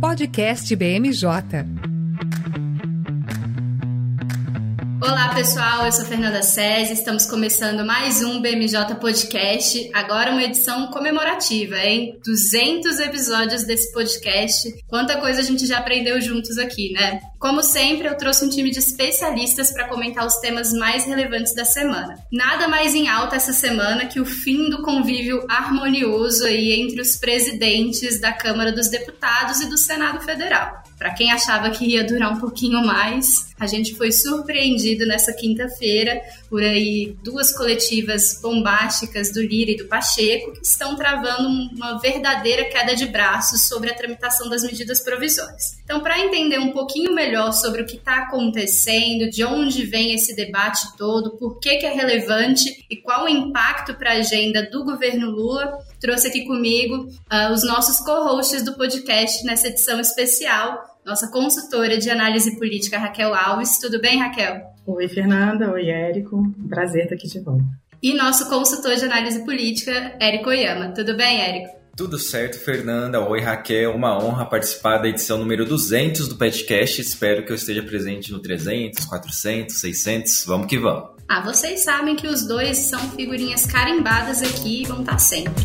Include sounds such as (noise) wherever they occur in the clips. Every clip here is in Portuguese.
Podcast BMJ. Olá pessoal, eu sou Fernanda César, estamos começando mais um BMJ Podcast, agora uma edição comemorativa, hein? 200 episódios desse podcast, quanta coisa a gente já aprendeu juntos aqui, né? Como sempre, eu trouxe um time de especialistas para comentar os temas mais relevantes da semana. Nada mais em alta essa semana que o fim do convívio harmonioso aí entre os presidentes da Câmara dos Deputados e do Senado Federal. Para quem achava que ia durar um pouquinho mais, a gente foi surpreendido nessa quinta-feira por aí duas coletivas bombásticas do Lira e do Pacheco que estão travando uma verdadeira queda de braços sobre a tramitação das medidas provisórias. Então, para entender um pouquinho melhor sobre o que está acontecendo, de onde vem esse debate todo, por que, que é relevante e qual o impacto para a agenda do governo Lula, trouxe aqui comigo uh, os nossos co-hosts do podcast nessa edição especial nossa consultora de análise política, Raquel Alves. Tudo bem, Raquel? Oi, Fernanda. Oi, Érico. Prazer estar aqui de volta. E nosso consultor de análise política, Érico Oyama. Tudo bem, Érico? Tudo certo, Fernanda. Oi, Raquel. Uma honra participar da edição número 200 do podcast. Espero que eu esteja presente no 300, 400, 600. Vamos que vamos. Ah, vocês sabem que os dois são figurinhas carimbadas aqui e vão estar sempre.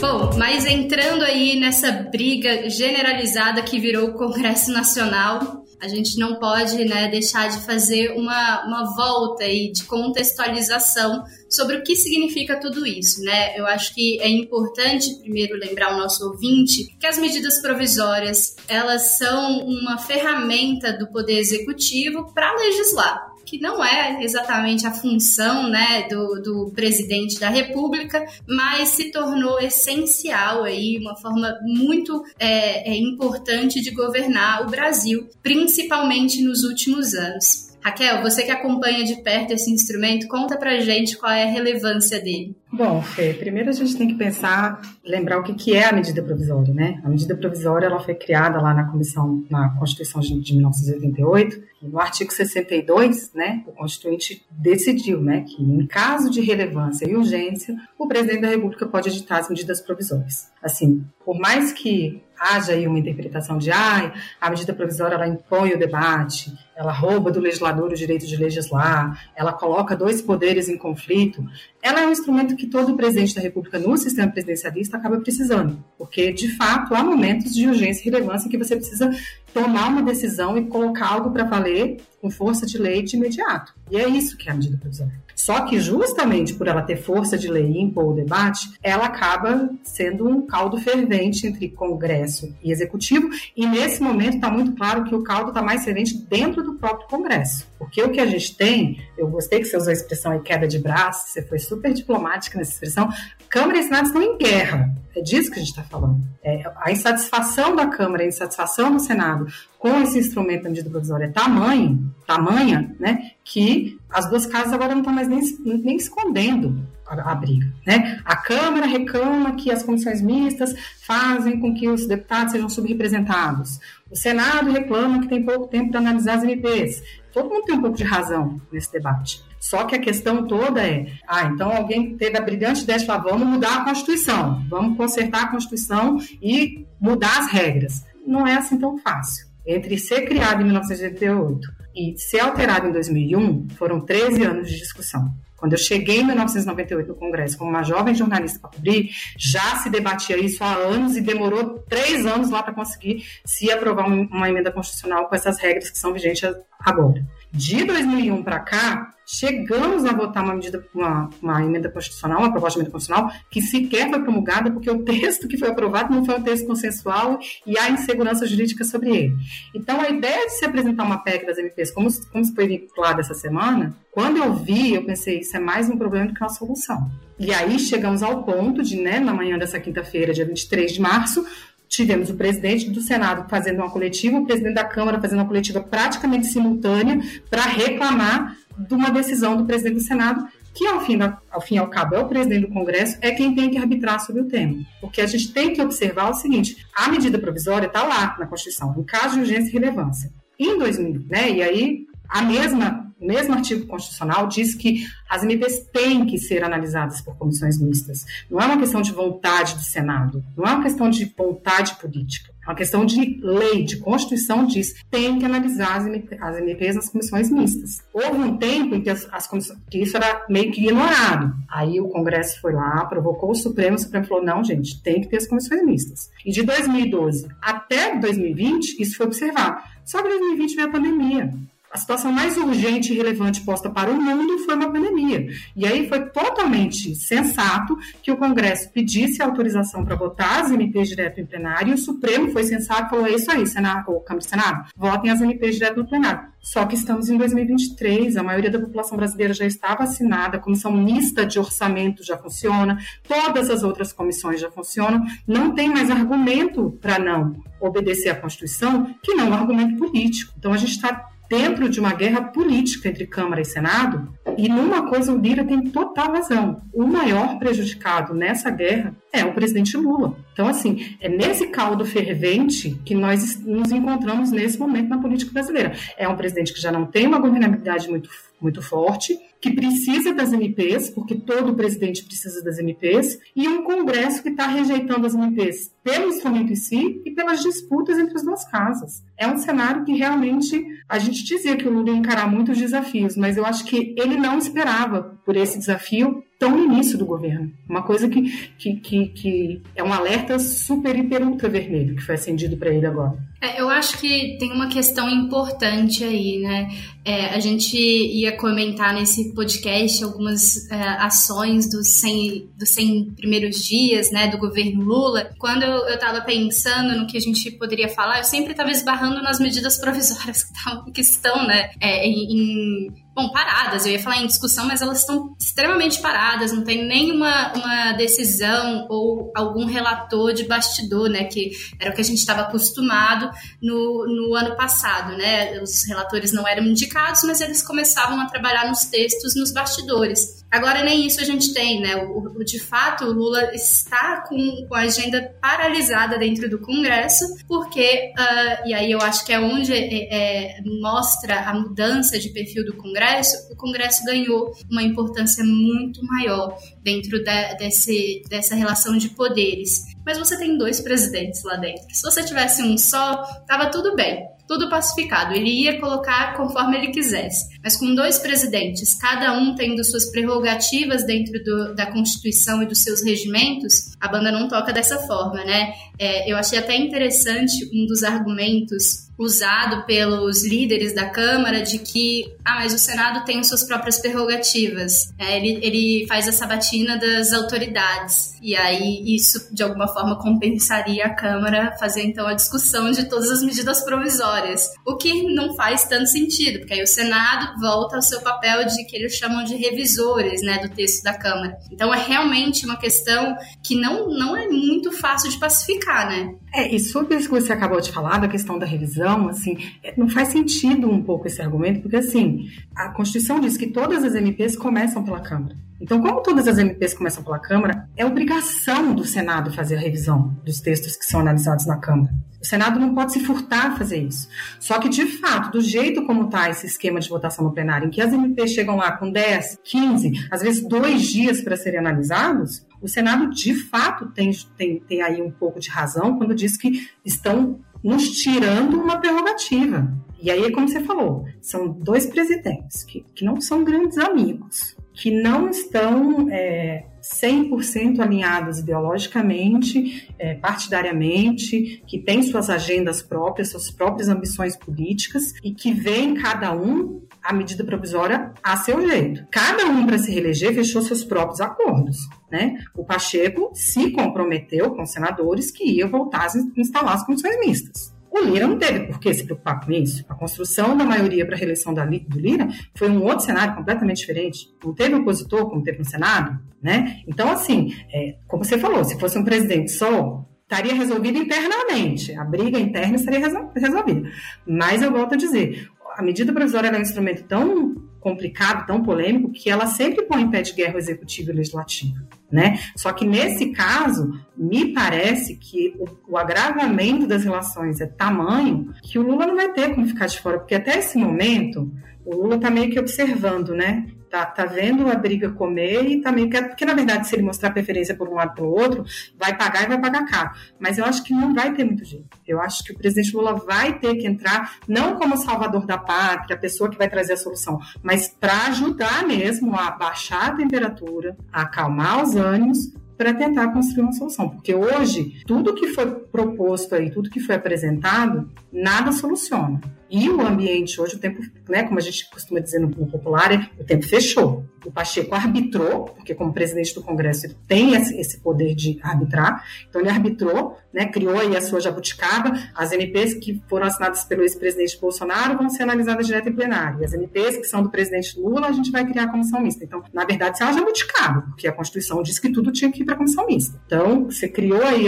Bom, mas entrando aí nessa briga generalizada que virou o Congresso Nacional, a gente não pode né, deixar de fazer uma, uma volta aí de contextualização sobre o que significa tudo isso. Né? Eu acho que é importante primeiro lembrar o nosso ouvinte que as medidas provisórias elas são uma ferramenta do Poder Executivo para legislar que não é exatamente a função né, do, do presidente da República, mas se tornou essencial aí, uma forma muito é, é importante de governar o Brasil, principalmente nos últimos anos. Raquel, você que acompanha de perto esse instrumento, conta pra gente qual é a relevância dele. Bom, Fê, primeiro a gente tem que pensar, lembrar o que, que é a medida provisória, né? A medida provisória ela foi criada lá na Comissão, na Constituição de 1988, e no artigo 62, né, o Constituinte decidiu, né, que em caso de relevância e urgência, o presidente da República pode editar as medidas provisórias. Assim, por mais que haja aí uma interpretação de ah, a medida provisória ela impõe o debate, ela rouba do legislador o direito de legislar, ela coloca dois poderes em conflito, ela é um instrumento que todo presidente da República no sistema presidencialista acaba precisando, porque de fato há momentos de urgência e relevância em que você precisa tomar uma decisão e colocar algo para valer com força de lei de imediato. E é isso que é a medida provisória. Só que justamente por ela ter força de lei e impor o debate, ela acaba sendo um caldo fervente entre Congresso e Executivo, e nesse momento está muito claro que o caldo está mais fervente dentro do próprio Congresso. Porque o que a gente tem, eu gostei que você usou a expressão aí, queda de braço, você foi super diplomática nessa expressão, Câmara e Senado estão em guerra. É disso que a gente está falando. É, a insatisfação da Câmara, a insatisfação do Senado com esse instrumento da medida provisória é tamanho, tamanha, né, que as duas casas agora não estão mais nem, nem escondendo a, a, briga. Né? A Câmara reclama que as comissões mistas fazem com que os deputados sejam subrepresentados. O Senado reclama que tem pouco tempo para analisar as MPs. Todo mundo tem um pouco de razão nesse debate. Só que a questão toda é, ah, então alguém teve a brilhante ideia de falar, vamos mudar a Constituição, vamos consertar a Constituição e mudar as regras. Não é assim tão fácil. Entre ser criado em 1988 e ser alterado em 2001, foram 13 anos de discussão. Quando eu cheguei em 1998 no Congresso como uma jovem jornalista para cobrir, já se debatia isso há anos e demorou três anos lá para conseguir se aprovar uma emenda constitucional com essas regras que são vigentes agora. De 2001 para cá, chegamos a votar uma medida, uma, uma emenda constitucional, uma proposta de emenda constitucional, que sequer foi promulgada porque o texto que foi aprovado não foi um texto consensual e há insegurança jurídica sobre ele. Então, a ideia de se apresentar uma PEC das MPs, como, como foi vinculado essa semana, quando eu vi, eu pensei, isso é mais um problema do que uma solução. E aí chegamos ao ponto de, né, na manhã dessa quinta-feira, dia 23 de março, tivemos o presidente do Senado fazendo uma coletiva, o presidente da Câmara fazendo uma coletiva praticamente simultânea para reclamar de uma decisão do presidente do Senado, que ao fim, ao fim e ao cabo é o presidente do Congresso, é quem tem que arbitrar sobre o tema. Porque a gente tem que observar o seguinte: a medida provisória está lá na Constituição, em caso de urgência e relevância. Em 2000, né, e aí a mesma mesmo artigo constitucional diz que as MPs têm que ser analisadas por comissões mistas. Não é uma questão de vontade do Senado, não é uma questão de vontade política. É uma questão de lei, de Constituição, diz tem que analisar as, MP, as MPs nas comissões mistas. Houve um tempo em que, as, as que isso era meio que ignorado. Aí o Congresso foi lá, provocou o Supremo, o Supremo falou: não, gente, tem que ter as comissões mistas. E de 2012 até 2020, isso foi observado. Só que em 2020 veio a pandemia a situação mais urgente e relevante posta para o mundo foi uma pandemia. E aí foi totalmente sensato que o Congresso pedisse autorização para votar as MPs direto em plenário, e o Supremo foi sensato e falou: é isso aí, Senado, ou Câmara e Senado, votem as MPs direto no plenário. Só que estamos em 2023, a maioria da população brasileira já está vacinada, a comissão mista de orçamento já funciona, todas as outras comissões já funcionam, não tem mais argumento para não obedecer à Constituição que não argumento político. Então a gente está dentro de uma guerra política entre Câmara e Senado, e numa coisa o Lira tem total razão. O maior prejudicado nessa guerra é o presidente Lula. Então, assim, é nesse caldo fervente que nós nos encontramos nesse momento na política brasileira. É um presidente que já não tem uma governabilidade muito, muito forte, que precisa das MPs, porque todo presidente precisa das MPs, e um Congresso que está rejeitando as MPs pelo instrumento em si e pelas disputas entre as duas casas. É um cenário que realmente a gente dizia que o Lula ia encarar muitos desafios, mas eu acho que ele não esperava por esse desafio tão no início do governo. Uma coisa que, que, que, que é um alerta super, hiper, ultra vermelho que foi acendido para ele agora. É, eu acho que tem uma questão importante aí, né? É, a gente ia comentar nesse podcast algumas é, ações dos 100, dos 100 primeiros dias, né, do governo Lula. Quando eu estava pensando no que a gente poderia falar, eu sempre estava esbarrando nas medidas provisórias (laughs) que, tavam, que estão, né, é, em bom, paradas. Eu ia falar em discussão, mas elas estão extremamente paradas, não tem nenhuma uma decisão ou algum relator de bastidor, né? Que era o que a gente estava acostumado no, no ano passado, né? Os relatores não eram indicados, mas eles começavam a trabalhar nos textos, nos bastidores. Agora nem isso a gente tem, né? O, o de fato, o Lula está com, com a agenda paralisada dentro do Congresso, porque, uh, e aí eu acho que é onde é, é, mostra a mudança de perfil do Congresso, o Congresso ganhou uma importância muito maior dentro de, desse, dessa relação de poderes. Mas você tem dois presidentes lá dentro. Se você tivesse um só, tava tudo bem tudo pacificado. Ele ia colocar conforme ele quisesse. Mas com dois presidentes, cada um tendo suas prerrogativas dentro do, da Constituição e dos seus regimentos, a banda não toca dessa forma, né? É, eu achei até interessante um dos argumentos usado pelos líderes da Câmara de que, ah, mas o Senado tem suas próprias prerrogativas. É, ele, ele faz a sabatina das autoridades. E aí isso, de alguma forma, compensaria a Câmara fazer, então, a discussão de todas as medidas provisórias. O que não faz tanto sentido, porque aí o Senado volta ao seu papel de que eles chamam de revisores, né, do texto da Câmara. Então, é realmente uma questão que não, não é muito fácil de pacificar, né? É, e sobre isso que você acabou de falar, da questão da revisão, assim, é, não faz sentido um pouco esse argumento, porque assim, a Constituição diz que todas as MPs começam pela Câmara. Então, como todas as MPs começam pela Câmara, é obrigação do Senado fazer a revisão dos textos que são analisados na Câmara. O Senado não pode se furtar a fazer isso. Só que, de fato, do jeito como está esse esquema de votação no plenário, em que as MPs chegam lá com 10, 15, às vezes dois dias para serem analisados, o Senado, de fato, tem, tem, tem aí um pouco de razão quando diz que estão nos tirando uma prerrogativa. E aí, como você falou, são dois presidentes que, que não são grandes amigos, que não estão é, 100% alinhados ideologicamente, é, partidariamente, que têm suas agendas próprias, suas próprias ambições políticas e que veem cada um a medida provisória a seu jeito. Cada um, para se reeleger, fechou seus próprios acordos. Né? O Pacheco se comprometeu com os senadores que ia voltar a instalar as comissões mistas. O Lira não teve por que se preocupar com isso. A construção da maioria para a reeleição do Lira foi um outro cenário completamente diferente. Não teve opositor como teve no Senado, né? Então, assim, é, como você falou, se fosse um presidente só, estaria resolvido internamente. A briga interna estaria resolvida. Mas eu volto a dizer, a medida provisória é um instrumento tão complicado, tão polêmico, que ela sempre põe em pé de guerra o executivo e o legislativo. Né? Só que nesse caso, me parece que o, o, agravamento das relações é tamanho que o Lula não vai ter como ficar de fora, porque até esse momento, O Lula está meio que observando, né? Tá, tá vendo a briga comer e tá meio que. Porque, na verdade, se ele mostrar preferência por um lado para o outro, vai pagar e vai pagar caro. Mas eu acho que não vai ter muito jeito. Eu acho que o presidente Lula vai ter que entrar, não como salvador da pátria, a pessoa que vai trazer a solução, mas para ajudar mesmo a baixar a temperatura, a acalmar os ânimos, para tentar construir uma solução. Porque hoje, tudo que foi proposto aí, tudo que foi apresentado, nada soluciona. E o ambiente hoje, o tempo, né, como a gente costuma dizer no, popular, é, o tempo fechou. O Pacheco arbitrou, porque como presidente do Congresso ele tem esse, esse poder de arbitrar, então ele arbitrou, né, criou aí a sua jabuticaba, as MPs que foram assinadas pelo ex-presidente Bolsonaro vão ser analisadas direto em plenário, e as MPs que são do presidente Lula, a gente vai criar a comissão mista. Então, na verdade, isso é uma jabuticaba, porque a Constituição diz que tudo tinha que ir para a comissão mista. Então, você criou aí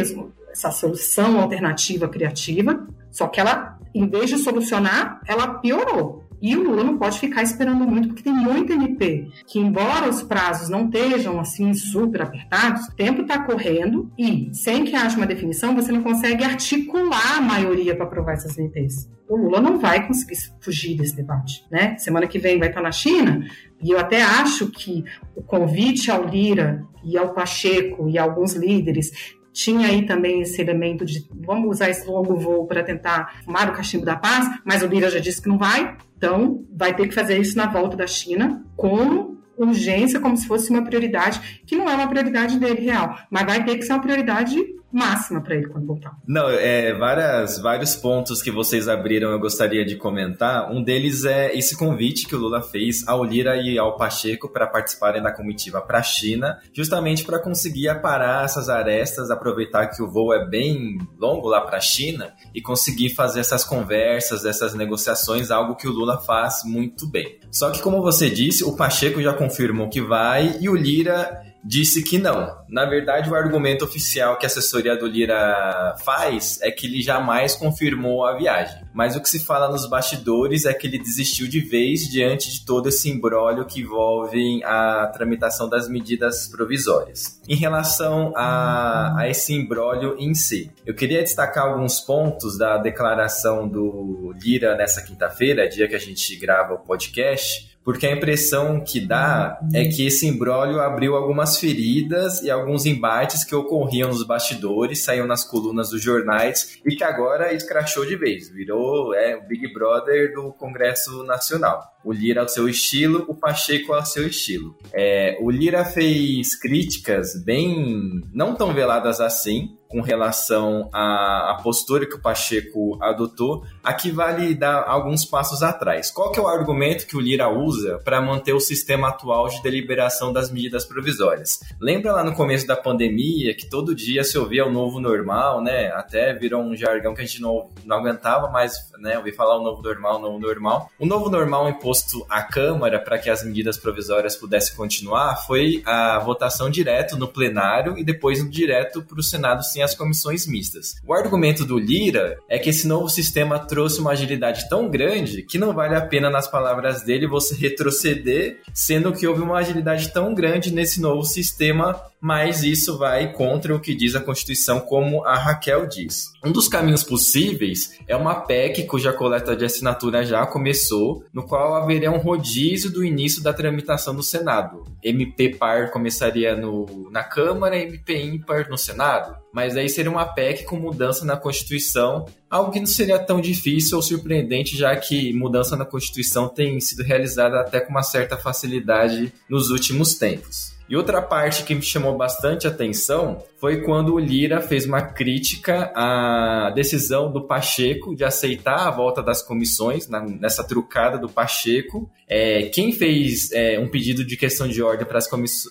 essa solução alternativa criativa, só que ela em vez de solucionar, ela piorou. E o Lula não pode ficar esperando muito, porque tem muito MP que, embora os prazos não estejam assim super apertados, o tempo está correndo e, sem que haja uma definição, você não consegue articular a maioria para aprovar essas MPs. O Lula não vai conseguir fugir desse debate. Né? Semana que vem vai estar na China, e eu até acho que o convite ao Lira e ao Pacheco e a alguns líderes tinha aí também esse elemento de vamos usar esse longo voo para tentar fumar o cachimbo da paz, mas o Lira já disse que não vai, então vai ter que fazer isso na volta da China com urgência, como se fosse uma prioridade, que não é uma prioridade dele real, mas vai ter que ser uma prioridade máxima para ele quando voltar. Não, é várias, vários pontos que vocês abriram eu gostaria de comentar. Um deles é esse convite que o Lula fez ao Lira e ao Pacheco para participarem da comitiva para a China, justamente para conseguir aparar essas arestas, aproveitar que o voo é bem longo lá para a China e conseguir fazer essas conversas, essas negociações, algo que o Lula faz muito bem. Só que como você disse, o Pacheco já confirmou que vai e o Lira disse que não. Na verdade, o argumento oficial que a assessoria do Lira faz é que ele jamais confirmou a viagem. Mas o que se fala nos bastidores é que ele desistiu de vez diante de todo esse imbróglio que envolve a tramitação das medidas provisórias. Em relação a, a esse imbróglio em si, eu queria destacar alguns pontos da declaração do Lira nessa quinta-feira, dia que a gente grava o podcast, porque a impressão que dá é que esse imbróglio abriu algumas feridas e alguns embates que ocorriam nos bastidores, saíam nas colunas dos jornais e que agora escrachou de vez, virou é, o Big Brother do Congresso Nacional. O Lira ao seu estilo, o Pacheco ao seu estilo. É, o Lira fez críticas bem não tão veladas assim, com relação à, à, postura que o Pacheco adotou, aqui vale dar alguns passos atrás. Qual que é o argumento que o Lira usa para manter o sistema atual de deliberação das medidas provisórias? Lembra lá no começo da pandemia que todo dia se ouvia o novo normal, né? Até virou um jargão que a gente não, não aguentava mais, né? Ouvir falar o novo normal, o novo normal. O novo normal imposto à Câmara para que as medidas provisórias pudessem continuar foi a votação direto no plenário e depois direto para o Senado as comissões mistas. O argumento do Lira é que esse novo sistema trouxe uma agilidade tão grande que não vale a pena, nas palavras dele, você retroceder, sendo que houve uma agilidade tão grande nesse novo sistema mas isso vai contra o que diz a Constituição, como a Raquel diz. Um dos caminhos possíveis é uma PEC cuja coleta de assinatura já começou, no qual haveria um rodízio do início da tramitação no Senado. MP par começaria no, na Câmara, MP ímpar no Senado. Mas aí seria uma PEC com mudança na Constituição, algo que não seria tão difícil ou surpreendente, já que mudança na Constituição tem sido realizada até com uma certa facilidade nos últimos tempos. E outra parte que me chamou bastante atenção foi quando o Lira fez uma crítica à decisão do Pacheco de aceitar a volta das comissões, na, nessa trucada do Pacheco. É, quem fez é, um pedido de questão de ordem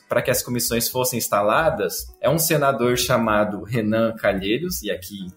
para que as comissões fossem instaladas é um senador chamado Renan Calheiros, e aqui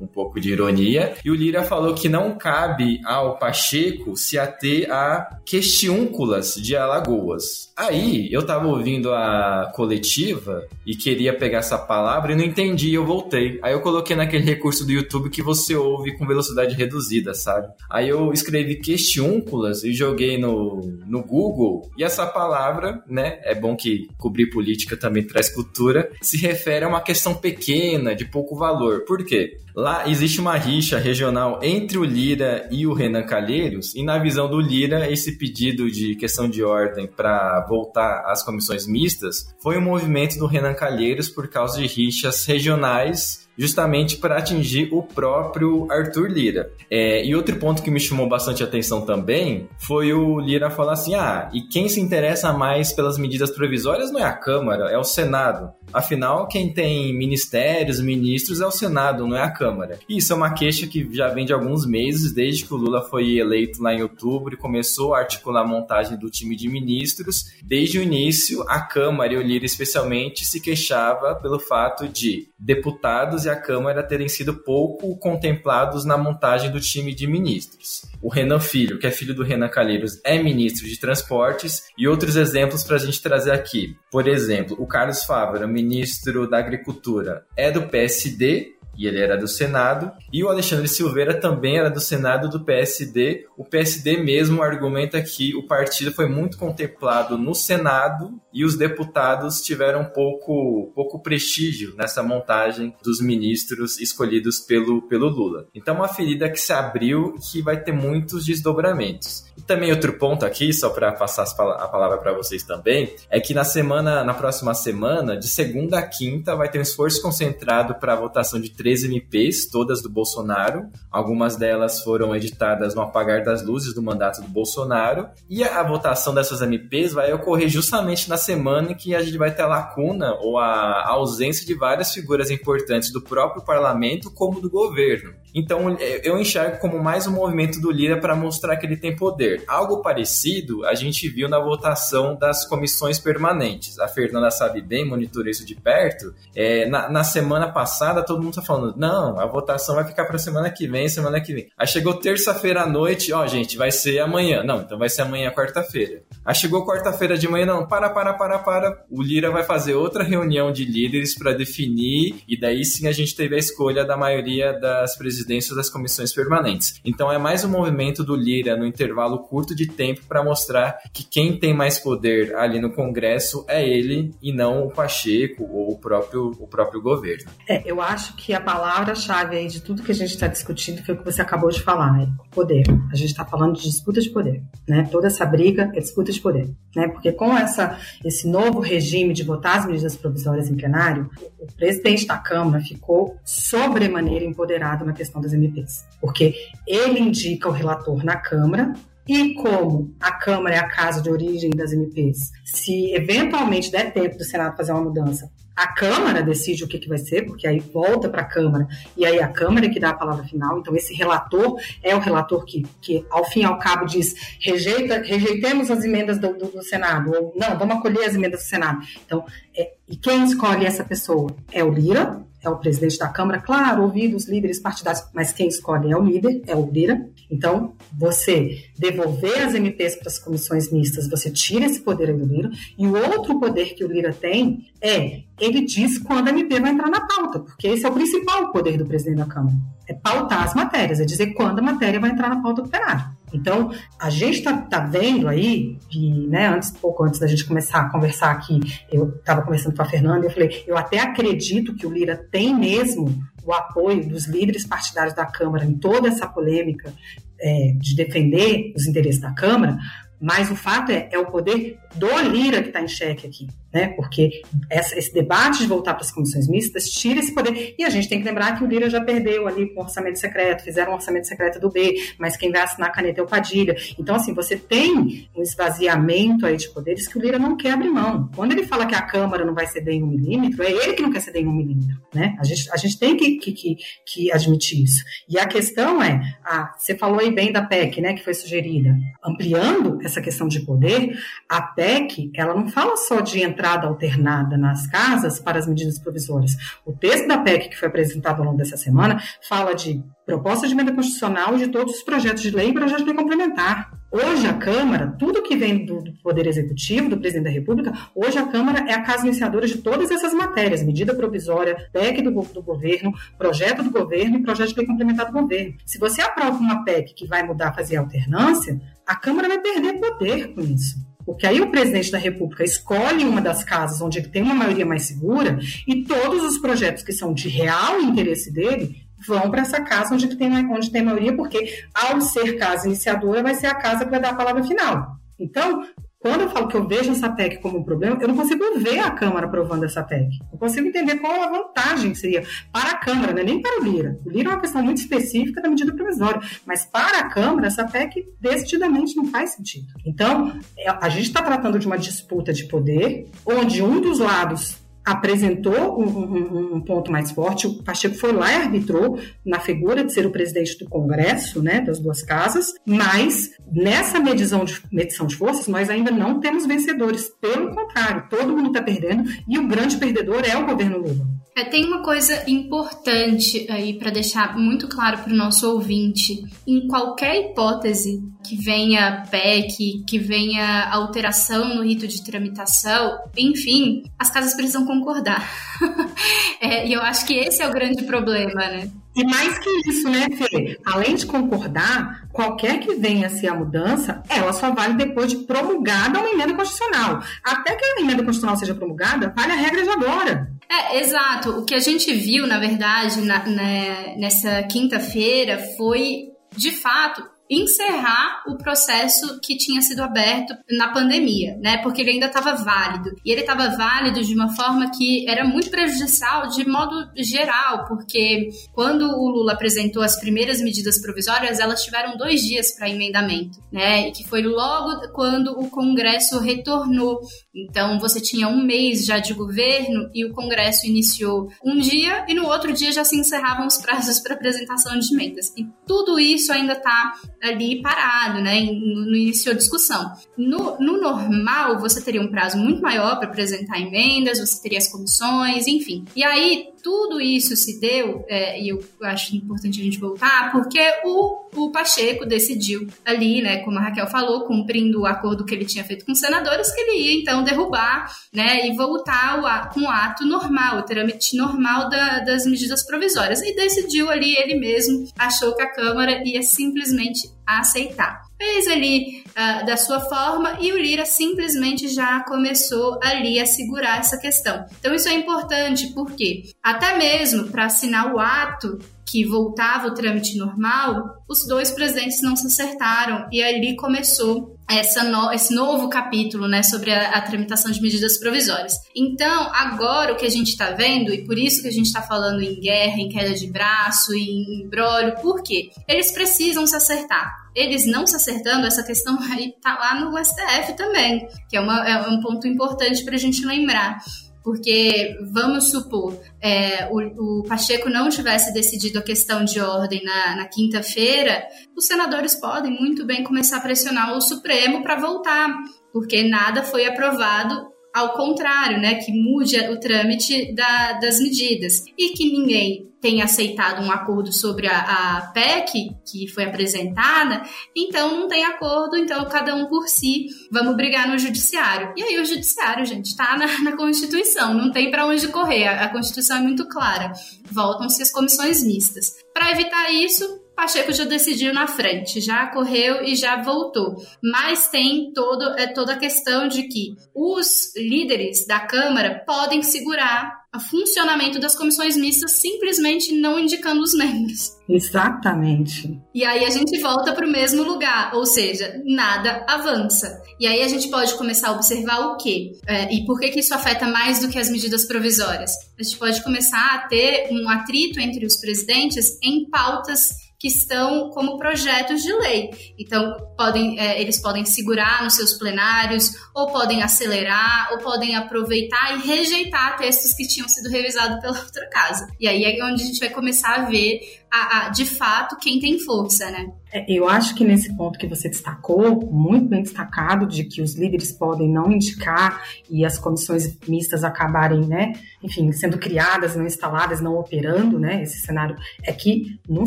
um pouco de ironia. E o Lira falou que não cabe ao Pacheco se ater a questiúnculas de Alagoas. Aí eu tava ouvindo a coletiva e queria pegar essa palavra e não entendi, eu voltei. Aí eu coloquei naquele recurso do YouTube que você ouve com velocidade reduzida, sabe? Aí eu escrevi questiúnculas e joguei no, no Google e essa palavra, né, é bom que cobrir política também traz cultura, se refere a uma questão pequena, de pouco valor. Por quê? Lá lá existe uma rixa regional entre o Lira e o Renan Calheiros, e na visão do Lira, esse pedido de questão de ordem para voltar às comissões mistas foi um movimento do Renan Calheiros por causa de rixas regionais justamente para atingir o próprio Arthur Lira. É, e outro ponto que me chamou bastante atenção também foi o Lira falar assim: ah, e quem se interessa mais pelas medidas provisórias não é a Câmara, é o Senado. Afinal, quem tem ministérios, ministros é o Senado, não é a Câmara. E isso é uma queixa que já vem de alguns meses, desde que o Lula foi eleito lá em outubro e começou a articular a montagem do time de ministros. Desde o início, a Câmara e o Lira especialmente se queixava pelo fato de deputados e a Câmara terem sido pouco contemplados na montagem do time de ministros. O Renan Filho, que é filho do Renan Calheiros, é ministro de Transportes, e outros exemplos para a gente trazer aqui. Por exemplo, o Carlos Fávara, ministro da Agricultura, é do PSD, e ele era do Senado, e o Alexandre Silveira também era do Senado do PSD. O PSD mesmo argumenta que o partido foi muito contemplado no Senado e os deputados tiveram pouco, pouco prestígio nessa montagem dos ministros escolhidos pelo, pelo Lula. Então, uma ferida que se abriu que vai ter muitos desdobramentos. E também outro ponto aqui, só para passar a palavra para vocês também, é que na semana, na próxima semana, de segunda a quinta, vai ter um esforço concentrado para a votação de 13 MPs, todas do Bolsonaro. Algumas delas foram editadas no apagar das luzes do mandato do Bolsonaro. E a votação dessas MPs vai ocorrer justamente na semana em que a gente vai ter a lacuna ou a ausência de várias figuras importantes do próprio parlamento como do governo. Então é, eu enxergo como mais um movimento do Lira para mostrar que ele tem poder. Algo parecido a gente viu na votação das comissões permanentes. A Fernanda sabe bem, monitorou isso de perto. É, na, na, semana passada todo mundo está falando, não, a votação vai ficar para semana que vem, semana que vem. Aí chegou terça-feira à noite, ó gente, vai ser amanhã. Não, então vai ser amanhã quarta-feira. Aí chegou quarta-feira de manhã, não, para, para, para, para. O Lira vai fazer outra reunião de líderes para definir e daí sim a gente teve a escolha da maioria das presidências presidências das comissões permanentes. Então é mais um movimento do Lira no intervalo curto de tempo para mostrar que quem tem mais poder ali no Congresso é ele e não o Pacheco ou o próprio, o próprio governo. É, eu acho que a palavra-chave aí de tudo que a gente está discutindo foi o que você acabou de falar, né? Poder. A gente está falando de disputa de poder, né? Toda essa briga é disputa de poder, né? Porque com essa, esse novo regime de votar as medidas provisórias em plenário, o presidente da Câmara ficou sobremaneira empoderado na questão das MPs, porque ele indica o relator na Câmara e como a Câmara é a casa de origem das MPs, se eventualmente der tempo do Senado fazer uma mudança, a Câmara decide o que, que vai ser, porque aí volta para a Câmara, e aí a Câmara é que dá a palavra final. Então, esse relator é o relator que, que ao fim e ao cabo, diz: rejeita, rejeitemos as emendas do, do, do Senado, ou não, vamos acolher as emendas do Senado. Então, é, e quem escolhe essa pessoa? É o Lira, é o presidente da Câmara, claro, ouvido os líderes partidários, mas quem escolhe é o líder, é o Lira. Então, você devolver as MPs para as comissões mistas, você tira esse poder do Lira. E o outro poder que o Lira tem é, ele diz quando a MP vai entrar na pauta, porque esse é o principal poder do presidente da Câmara. É pautar as matérias, é dizer quando a matéria vai entrar na pauta do plenário. Então, a gente está tá vendo aí, e, né, antes, pouco antes da gente começar a conversar aqui, eu estava conversando com a Fernanda e eu falei, eu até acredito que o Lira tem mesmo o apoio dos líderes partidários da Câmara em toda essa polêmica é, de defender os interesses da Câmara, mas o fato é, é o poder do Lira que está em xeque aqui né? Porque essa, esse debate de voltar para as comissões mistas tira esse poder. E a gente tem que lembrar que o Lira já perdeu ali com o orçamento secreto, fizeram um orçamento secreto do B, mas quem vai assinar a caneta é o Padilha. Então, assim, você tem um esvaziamento aí de poderes que o Lira não quer abrir mão. Quando ele fala que a Câmara não vai ceder em um milímetro, é ele que não quer ceder em um milímetro, né? A gente, a gente tem que, que, que, que admitir isso. E a questão é, ah, você falou aí bem da PEC, né, que foi sugerida. Ampliando essa questão de poder, a PEC, ela não fala só de entrar entrada alternada nas casas para as medidas provisórias. O texto da PEC que foi apresentado ao longo dessa semana fala de proposta de emenda constitucional e de todos os projetos de lei e projetos de lei complementar. Hoje a Câmara, tudo que vem do, Poder Executivo, do Presidente da República, hoje a Câmara é a casa iniciadora de todas essas matérias, medida provisória, PEC do, do governo, projeto do governo e projeto de lei complementar do governo. Se você aprova uma PEC que vai mudar, fazer alternância, a Câmara vai perder poder com isso. Porque aí o presidente da República escolhe uma das casas onde ele tem uma maioria mais segura e todos os projetos que são de real interesse dele vão para essa casa onde tem, onde tem maioria, porque ao ser casa iniciadora, vai ser a casa que vai dar a palavra final. Então, quando eu falo que eu vejo essa PEC como um problema, eu não consigo ver a Câmara aprovando essa PEC. Eu consigo entender qual a vantagem seria para a Câmara, né? nem para o Lira. O Lira é uma questão muito específica da medida provisória, mas para a Câmara, essa PEC decididamente não faz sentido. Então, é, a gente está tratando de uma disputa de poder, onde um dos lados apresentou um, um, um, ponto mais forte. O Pacheco foi lá e arbitrou na figura de ser o presidente do Congresso, né, das duas casas, mas nessa medição de, medição de forças nós ainda não temos vencedores. Pelo contrário, todo mundo está perdendo e o grande perdedor é o governo Lula. É, tem uma coisa importante aí para deixar muito claro para o nosso ouvinte. Em qualquer hipótese que venha PEC, que venha alteração no rito de tramitação, enfim, as casas precisam concordar. (laughs) é, e eu acho que esse é o grande problema, né? E mais que isso, né, Fê? Além de concordar, qualquer que venha a ser a mudança, ela só vale depois de promulgada uma emenda constitucional. Até que a emenda constitucional seja promulgada, vale a regra de agora. É, exato. O que a gente viu, na verdade, na, na, nessa quinta-feira foi, de fato, encerrar o processo que tinha sido aberto na pandemia, né? Porque ele ainda estava válido. E ele estava válido de uma forma que era muito prejudicial de modo geral, porque quando o Lula apresentou as primeiras medidas provisórias, elas tiveram dois dias para emendamento, né? E que foi logo quando o Congresso retornou. Então você tinha um mês já de governo e o Congresso iniciou um dia e no outro dia já se encerravam os prazos para apresentação de emendas. E tudo isso ainda está ali parado, né, no, início da discussão. No, no normal, você teria um prazo muito maior para apresentar emendas, você teria as comissões, enfim. E aí, tudo isso se deu, é, e eu acho importante a gente voltar, porque o, o Pacheco decidiu ali, né, como a Raquel falou, cumprindo o acordo que ele tinha feito com os senadores, que ele ia então derrubar, né, e voltar o, com o ato normal, o trâmite normal da, das medidas provisórias. E decidiu ali, ele mesmo achou que a Câmara ia simplesmente aceitar fez ali uh, da sua forma e o Lira simplesmente já começou ali a segurar essa questão. Então isso é importante porque até mesmo para assinar o ato que voltava o trâmite normal, os dois presidentes não se acertaram e ali começou essa no, esse novo capítulo né, sobre a, a, tramitação de medidas provisórias. Então, agora o que a gente está vendo, e por isso que a gente está falando em guerra, em queda de braço, em embrólio, por quê? Eles precisam se acertar. Eles não se acertando, essa questão (laughs) aí tá lá no STF também, que é, uma, é um ponto importante para a gente lembrar. Porque, vamos supor, é, o, o, Pacheco não tivesse decidido a questão de ordem na, na quinta-feira, os senadores podem muito bem começar a pressionar o Supremo para voltar, porque nada foi aprovado ao contrário, né, que mude o trâmite da, das medidas e que ninguém tenha aceitado um acordo sobre a, a, PEC que foi apresentada, então não tem acordo, então cada um por si, vamos brigar no judiciário. E aí o judiciário, gente, está na, na, Constituição, não tem para onde correr, a, a Constituição é muito clara. Voltam-se as comissões mistas. Para evitar isso, Pacheco já decidiu na frente, já correu e já voltou. Mas tem todo, é, toda a questão de que os líderes da Câmara podem segurar o funcionamento das comissões mistas simplesmente não indicando os membros. Exatamente. E aí a gente volta para o mesmo lugar, ou seja, nada avança. E aí a gente pode começar a observar o quê? É, e por que, que isso afeta mais do que as medidas provisórias? A gente pode começar a ter um atrito entre os presidentes em pautas que estão como projetos de lei. Então, podem, é, eles podem segurar nos seus plenários, ou podem acelerar, ou podem aproveitar e rejeitar textos que tinham sido revisados pela outra casa. E aí é onde a gente vai começar a ver, a, a, de fato, quem tem força, né? É, eu acho que nesse ponto que você destacou, muito bem destacado, de que os líderes podem não indicar e as comissões mistas acabarem, né, enfim, sendo criadas, não instaladas, não operando, né, esse cenário, é que num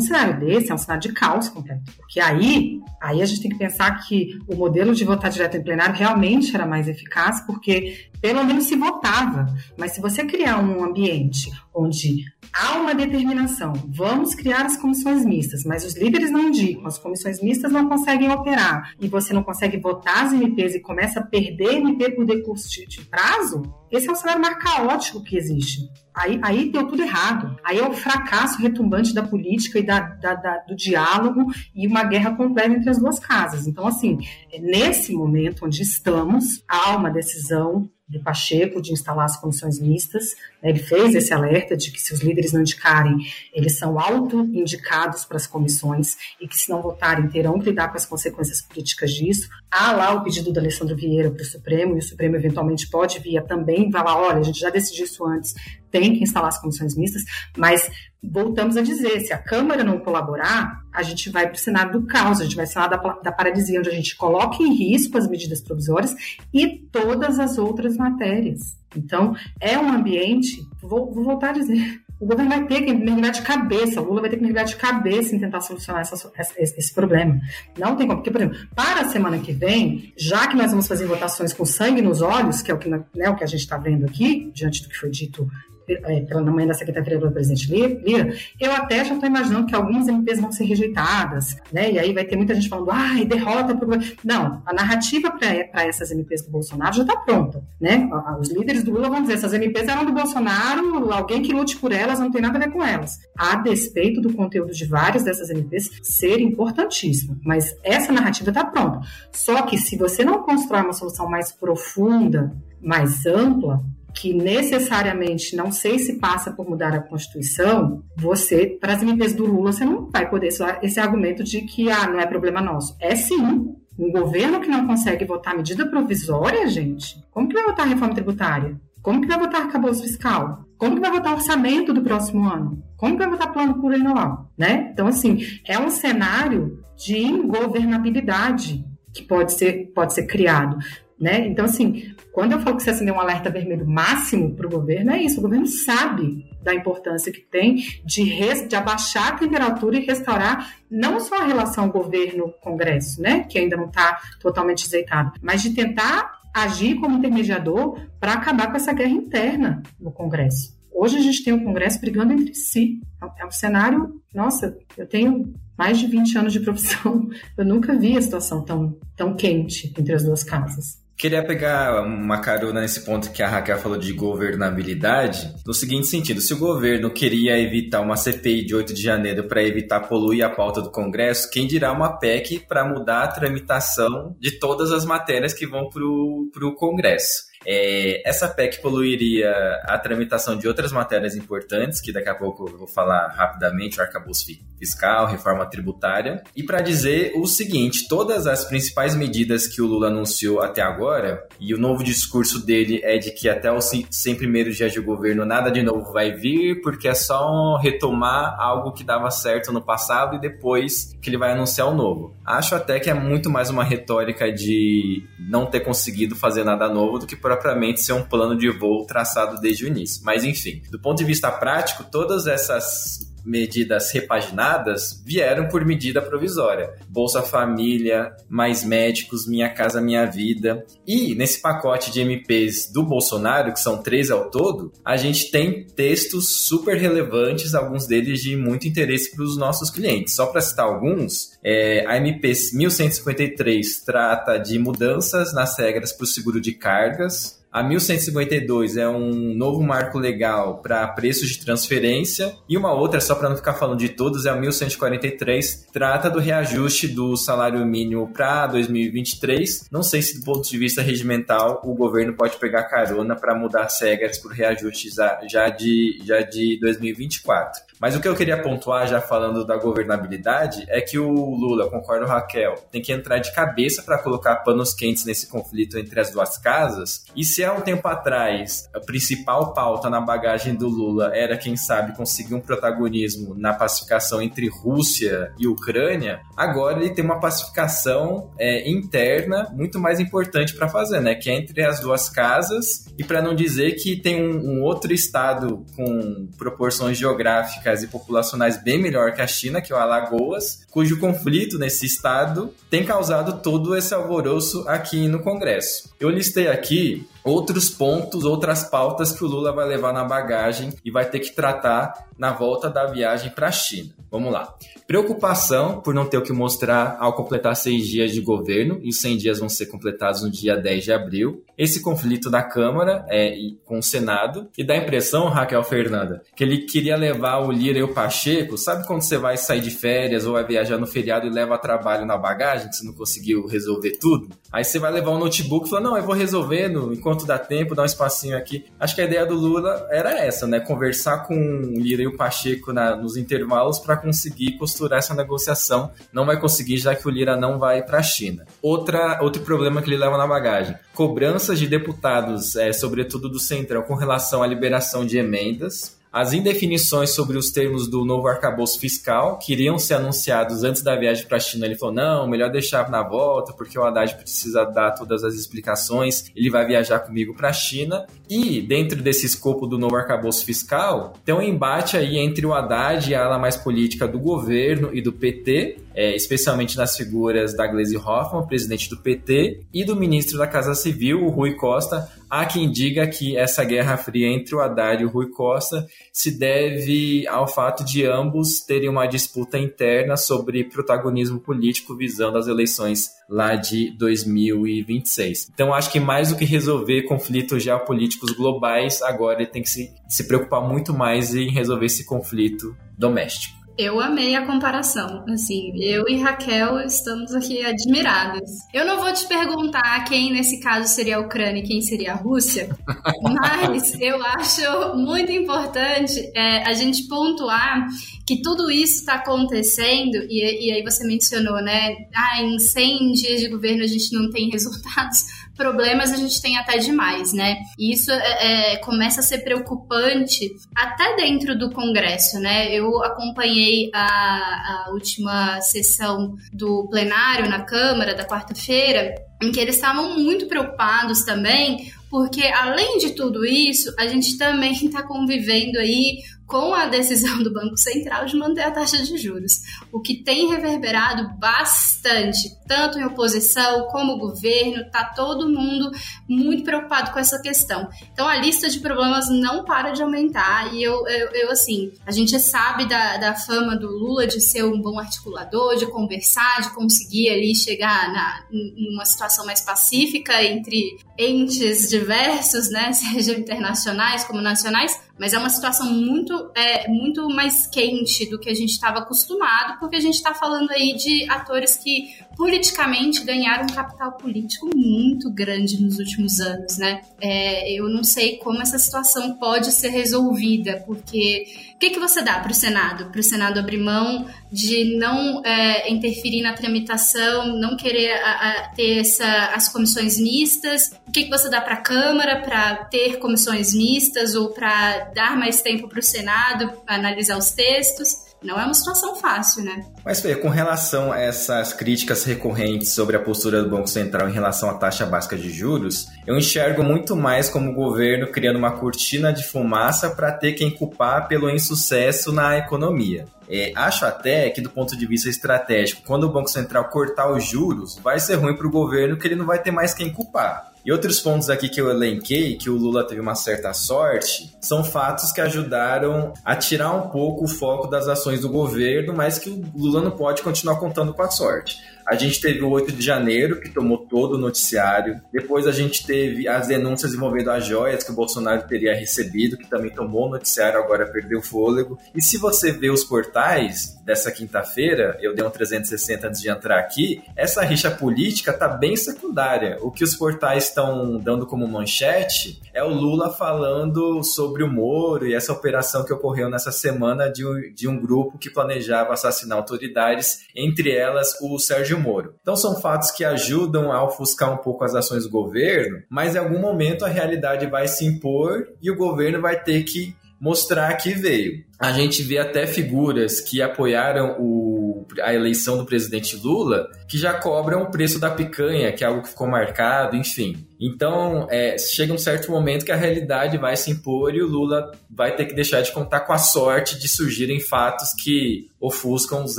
cenário desse é um cenário de caos completo, porque aí, aí a gente tem que pensar que o modelo de votar direto em plenário realmente era mais eficaz, porque pelo menos se votava, mas se você criar um ambiente onde há uma determinação, vamos criar as comissões mistas, mas os líderes não indicam, as comissões mistas não conseguem operar, e você não consegue votar as MPs e começa a perder MP por decurso de prazo, esse é o cenário mais caótico que existe. Aí, aí deu tudo errado. Aí é o fracasso retumbante da política e da, da, da, do diálogo e uma guerra completa entre as duas casas. Então, assim, é nesse momento onde estamos, há uma decisão de Pacheco de instalar as comissões mistas. Né? Ele fez esse alerta de que se os líderes não indicarem, eles são auto-indicados para as comissões e que se não votarem terão que lidar com as consequências políticas disso. Há lá o pedido do Alessandro Vieira para o Supremo e o Supremo eventualmente pode vir também falar, olha, a gente já decidiu isso antes, tem que instalar as comissões mistas, mas voltamos a dizer, se a Câmara não colaborar, a gente vai para o cenário do caos, a gente vai para o cenário da, da paralisia, onde a gente coloca em risco as medidas provisórias e todas as outras matérias. Então, é um ambiente, vou, vou voltar a dizer, o governo vai ter que mergulhar de cabeça, o Lula vai ter que mergulhar de cabeça em tentar solucionar essa, esse, esse, problema. Não tem como, porque, por exemplo, para a semana que vem, já que nós vamos fazer votações com sangue nos olhos, que é o que, né, o que a gente está vendo aqui, diante do que foi dito é, pela manhã da secretaria do presidente Lira, eu até já estou imaginando que algumas MPs vão ser rejeitadas, né? E aí vai ter muita gente falando, ai, derrota. Pro... Não, a narrativa para essas MPs do Bolsonaro já está pronta, né? Os líderes do Lula vão dizer, essas MPs eram do Bolsonaro, alguém que lute por elas não tem nada a ver com elas. A despeito do conteúdo de várias dessas MPs ser importantíssimo, mas essa narrativa está pronta. Só que se você não constrói uma solução mais profunda, mais ampla, que necessariamente não sei se passa por mudar a Constituição, você, para as MPs do Lula, você não vai poder usar esse argumento de que ah, não é problema nosso. É sim. Um governo que não consegue votar medida provisória, gente, como que vai votar reforma tributária? Como que vai votar arcabouço fiscal? Como que vai votar orçamento do próximo ano? Como que vai votar plano plurianual? Né? Então, assim, é um cenário de ingovernabilidade que pode ser, pode ser criado. Né? Então, assim, quando eu falo que você acendeu um alerta vermelho máximo para o governo, é isso. O governo sabe da importância que tem de, res, de abaixar a temperatura e restaurar não só a relação governo-congresso, né? Que ainda não está totalmente azeitada, mas de tentar agir como intermediador para acabar com essa guerra interna no Congresso. Hoje a gente tem o Congresso brigando entre si. É um cenário, nossa, eu tenho mais de 20 anos de profissão, (laughs) eu nunca vi a situação tão, tão quente entre as duas casas. Queria pegar uma carona nesse ponto que a Raquel falou de governabilidade, no seguinte sentido: se o governo queria evitar uma CPI de 8 de janeiro para evitar poluir a pauta do Congresso, quem dirá uma PEC para mudar a tramitação de todas as matérias que vão para o Congresso? É, essa PEC poluiria a tramitação de outras matérias importantes, que daqui a pouco eu vou falar rapidamente, o arcabouço fiscal, reforma tributária. E para dizer o seguinte, todas as principais medidas que o Lula anunciou até agora, e o novo discurso dele é de que até os 100 primeiros dias de governo nada de novo vai vir, porque é só retomar algo que dava certo no passado e depois que ele vai anunciar o novo. Acho até que é muito mais uma retórica de não ter conseguido fazer nada novo do que propriamente ser um plano de voo traçado desde o início. Mas enfim, do ponto de vista prático, todas essas medidas repaginadas vieram por medida provisória. Bolsa Família, mais médicos, Minha Casa Minha Vida. E nesse pacote de MPs do Bolsonaro, que são três ao todo, a gente tem textos super relevantes, alguns deles de muito interesse para os nossos clientes. Só para citar alguns, é, a MP 1153 trata de mudanças nas regras para o seguro de cargas, a 1152 é um novo marco legal para preços de transferência e uma outra, só para não ficar falando de todos, é a 1143, trata do reajuste do salário mínimo para 2023. Não sei se do ponto de vista regimental o governo pode pegar carona para mudar as regras por reajustes já de, já de 2024. Mas o que eu queria pontuar, já falando da governabilidade, é que o Lula, concordo Raquel, tem que entrar de cabeça para colocar panos quentes nesse conflito entre as duas casas. E se há um tempo atrás a principal pauta na bagagem do Lula era, quem sabe, conseguir um protagonismo na pacificação entre Rússia e Ucrânia, agora ele tem uma pacificação é, interna muito mais importante para fazer, né? Que é entre as duas casas e para não dizer que tem um, um outro estado com proporções geográficas e populacionais bem melhor que a China, que é o Alagoas, cujo conflito nesse estado tem causado todo esse alvoroço aqui no Congresso. Eu listei aqui outros pontos, outras pautas que o Lula vai levar na bagagem e vai ter que tratar na volta da viagem para a China. Vamos lá. Preocupação por não ter o que mostrar ao completar seis dias de governo, e os 100 dias vão ser completados no dia 10 de abril. Esse conflito da Câmara é, com o Senado, e dá a impressão, Raquel Fernanda, que ele queria levar o Lira e o Pacheco. Sabe quando você vai sair de férias ou vai viajar no feriado e leva trabalho na bagagem, que você não conseguiu resolver tudo? Aí você vai levar um notebook e fala: Não, eu vou resolvendo enquanto dá tempo, dá um espacinho aqui. Acho que a ideia do Lula era essa, né? Conversar com o Lira e o Pacheco na, nos intervalos para conseguir costurar essa negociação. Não vai conseguir, já que o Lira não vai para a China. Outra, outro problema que ele leva na bagagem: cobranças de deputados, é, sobretudo do Centrão, com relação à liberação de emendas as indefinições sobre os termos do novo arcabouço fiscal, que iriam ser anunciados antes da viagem para a China, ele falou: não, melhor deixar na volta, porque o Haddad precisa dar todas as explicações, ele vai viajar comigo para a China. E, dentro desse escopo do novo arcabouço fiscal, tem um embate aí entre o Haddad e a ala mais política do governo e do PT, é, especialmente nas figuras da Gleisi Hoffmann, presidente do PT, e do ministro da Casa Civil, o Rui Costa. Há quem diga que essa guerra fria entre o Haddad e o Rui Costa se deve ao fato de ambos terem uma disputa interna sobre protagonismo político visando as eleições lá de 2026. Então, acho que mais do que resolver conflitos geopolíticos globais, agora ele tem que se, se preocupar muito mais em resolver esse conflito doméstico. Eu amei a comparação. Assim, eu e Raquel estamos aqui admiradas. Eu não vou te perguntar quem nesse caso seria a Ucrânia e quem seria a Rússia, (laughs) mas eu acho muito importante é, a gente pontuar que tudo isso está acontecendo, e, e aí você mencionou, né? Ah, em 100 dias de governo a gente não tem (laughs) resultados problemas a gente tem até demais, né? E isso é, é, começa a ser preocupante até dentro do Congresso, né? Eu acompanhei a, a última sessão do plenário na Câmara da quarta-feira, em que eles estavam muito preocupados também, porque além de tudo isso, a gente também está convivendo aí com a decisão do Banco Central de manter a taxa de juros, o que tem reverberado bastante, tanto em oposição como governo, está todo mundo muito preocupado com essa questão. Então a lista de problemas não para de aumentar e eu, eu, eu assim, a gente sabe da, da fama do Lula de ser um bom articulador, de conversar, de conseguir ali chegar na, numa situação mais pacífica entre entes diversos, né, (laughs) seja internacionais como nacionais, mas é uma situação muito, é, muito mais quente do que a gente estava acostumado, porque a gente está falando aí de atores que politicamente ganharam um capital político muito grande nos últimos anos, né? É, eu não sei como essa situação pode ser resolvida, porque o que, que você dá para o Senado? Para o Senado abrir mão de não é, interferir na tramitação, não querer a, a, ter essa, as comissões mistas? O que, que você dá para a Câmara para ter comissões mistas ou para dar mais tempo para o Senado analisar os textos? Não é uma situação fácil, né? Mas, Fê, com relação a essas críticas recorrentes sobre a postura do Banco Central em relação à taxa básica de juros, eu enxergo muito mais como o governo criando uma cortina de fumaça para ter quem culpar pelo insucesso na economia. É, acho até que, do ponto de vista estratégico, quando o Banco Central cortar os juros, vai ser ruim para o governo que ele não vai ter mais quem culpar. E outros pontos aqui que eu elenquei, que o Lula teve uma certa sorte, são fatos que ajudaram a tirar um pouco o foco das ações do governo, mas que o Lula não pode continuar contando com a sorte. A gente teve o 8 de janeiro, que tomou todo o noticiário. Depois a gente teve as denúncias envolvendo as joias que o Bolsonaro teria recebido, que também tomou o noticiário, agora perdeu o fôlego. E se você vê os portais dessa quinta-feira, eu dei um 360 antes de entrar aqui, essa rixa política tá bem secundária. O que os portais estão dando como manchete é o Lula falando sobre o Moro e essa operação que ocorreu nessa semana de, de um grupo que planejava assassinar autoridades, entre elas o Sérgio Sérgio Moro. Então são fatos que ajudam a ofuscar um pouco as ações do governo, mas em algum momento a realidade vai se impor e o governo vai ter que mostrar que veio. A gente vê até figuras que apoiaram o, a eleição do presidente Lula que já cobram o preço da picanha, que é algo que ficou marcado, enfim. Então, é, chega um certo momento que a realidade vai se impor e o Lula vai ter que deixar de contar com a sorte de surgirem fatos que ofuscam os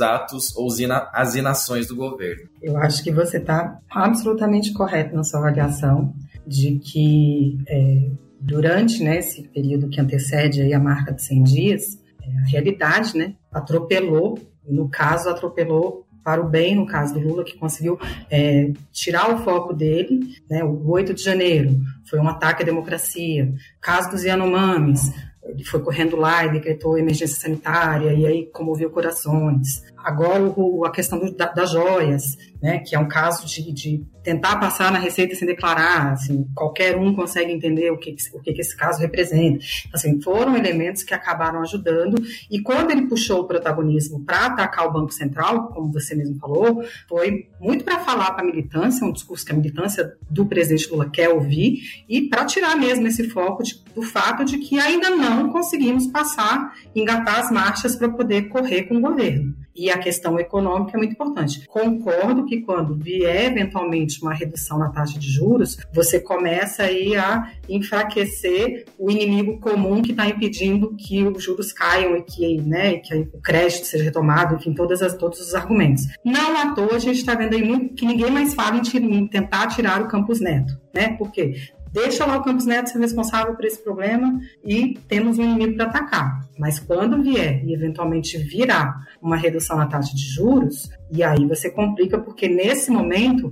atos ou as inações do governo. Eu acho que você está absolutamente correto na sua avaliação. de que é, durante né, esse período que antecede a marca de 100 dias, é, a realidade né, atropelou, no caso, atropelou para o bem, no caso do Lula, que conseguiu é, tirar o foco dele. Né, o 8 de janeiro foi um ataque à democracia. O caso dos Yanomamis, ele foi correndo lá e decretou emergência sanitária e aí comoveu corações. Agora o, a questão do, da, das joias, né, que é um caso de, de, tentar passar na receita sem declarar, assim, qualquer um consegue entender o que, o que esse caso representa. Assim, foram elementos que acabaram ajudando e quando ele puxou o protagonismo para atacar o Banco Central, como você mesmo falou, foi muito para falar para a militância, um discurso que a militância do presidente Lula quer ouvir e para tirar mesmo esse foco de, do fato de que ainda não conseguimos passar, engatar as marchas para poder correr com o governo e a questão econômica é muito importante. Concordo que quando vier eventualmente uma redução na taxa de juros, você começa aí a enfraquecer o inimigo comum que está impedindo que os juros caiam e que, né, que o crédito seja retomado, enfim, todas as, todos os argumentos. Não à toa a gente está vendo aí muito, que ninguém mais fala em, em tentar tirar o Campus Neto, né? Porque deixa lá o Campos Neto ser responsável por esse problema e temos um inimigo para atacar. Mas quando vier e eventualmente virar uma redução na taxa de juros, e aí você complica, porque nesse momento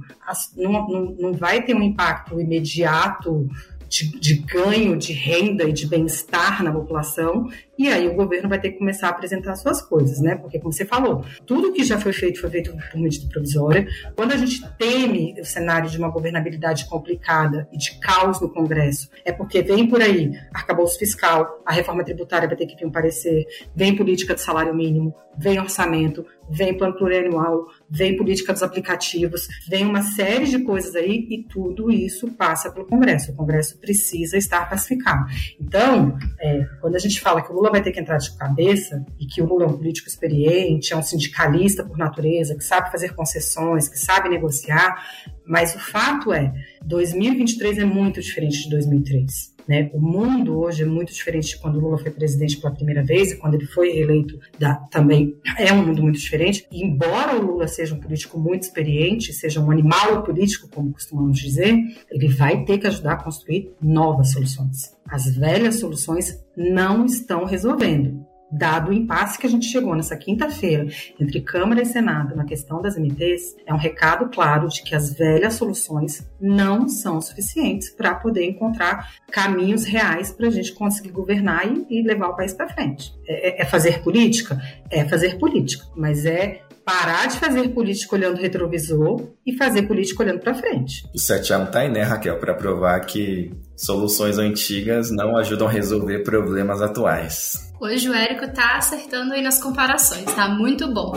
não, não, não vai ter um impacto imediato de, de ganho de renda e de bem-estar na população, e aí o governo vai ter que começar a apresentar suas coisas, né? Porque, como você falou, tudo que já foi feito foi feito por medida provisória. Quando a gente teme o cenário de uma governabilidade complicada e de caos no Congresso, é porque vem por aí arcabouço fiscal, a reforma tributária vai ter que vir um parecer, vem política de salário mínimo, vem orçamento, vem plano plurianual, vem política dos aplicativos, vem uma série de coisas aí e tudo isso passa pelo Congresso. O Congresso precisa estar pacificado. Então, é, quando a gente fala que o Lula vai ter que entrar de cabeça e que o Lula é um político experiente, é um sindicalista por natureza, que sabe fazer concessões, que sabe negociar, mas o fato é, 2023 é muito diferente de 2003. Né? O mundo hoje é muito diferente de quando Lula foi presidente pela primeira vez e quando ele foi reeleito da, também é um mundo muito diferente. E embora o Lula seja um político muito experiente, seja um animal político, como costumamos dizer, ele vai ter que ajudar a construir novas soluções. As velhas soluções não estão resolvendo dado o impasse que a gente chegou nessa quinta-feira entre Câmara e Senado na questão das MTs, é um recado claro de que as velhas soluções não são suficientes para poder encontrar caminhos reais para a gente conseguir governar e, levar o país para frente. É, é, é fazer política? É fazer política, mas é parar de fazer política olhando retrovisor e fazer política olhando para frente. O 7A tá aí, né, Raquel, para provar que soluções antigas não ajudam a resolver problemas atuais. Hoje o Érico tá acertando aí nas comparações, tá muito bom.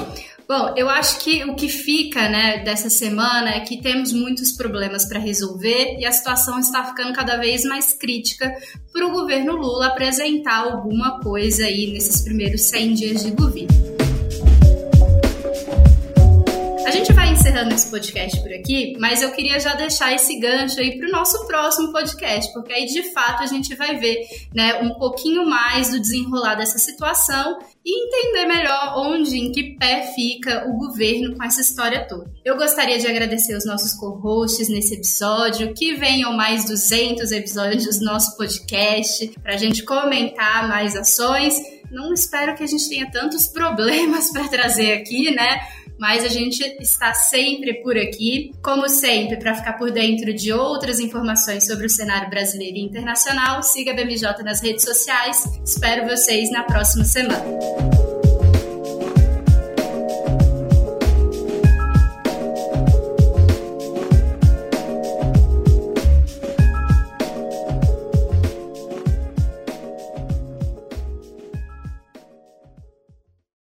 Bom, eu acho que o que fica, né, dessa semana é que temos muitos problemas para resolver e a situação está ficando cada vez mais crítica para o governo Lula apresentar alguma coisa aí nesses primeiros 100 dias de governo. Encerrando esse podcast por aqui, mas eu queria já deixar esse gancho aí para o nosso próximo podcast, porque aí de fato a gente vai ver né, um pouquinho mais do desenrolar dessa situação e entender melhor onde, em que pé fica o governo com essa história toda. Eu gostaria de agradecer os nossos co-hosts nesse episódio, que venham mais 200 episódios do nosso podcast para a gente comentar mais ações. Não espero que a gente tenha tantos (laughs) problemas para trazer aqui, né? Mas a gente está sempre por aqui, como sempre, para ficar por dentro de outras informações sobre o cenário brasileiro e internacional. Siga a BMJ nas redes sociais. Espero vocês na próxima semana.